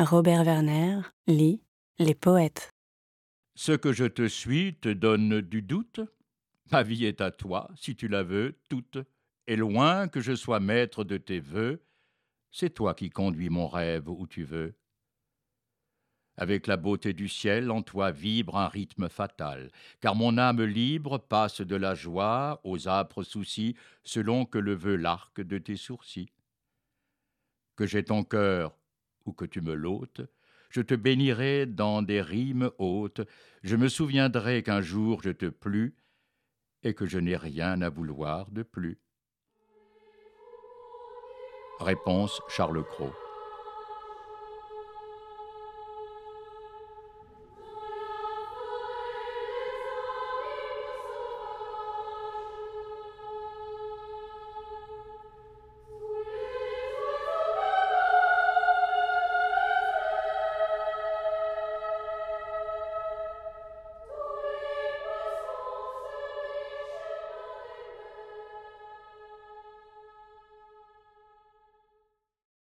Robert Werner lit Les poètes. Ce que je te suis te donne du doute Ma vie est à toi, si tu la veux, toute, et loin que je sois maître de tes vœux, c'est toi qui conduis mon rêve où tu veux. Avec la beauté du ciel, en toi vibre un rythme fatal, car mon âme libre passe de la joie aux âpres soucis, selon que le veut l'arc de tes sourcils. Que j'ai ton cœur ou que tu me l'ôtes, je te bénirai dans des rimes hautes, je me souviendrai qu'un jour je te plus, et que je n'ai rien à vouloir de plus. Réponse Charles Cros.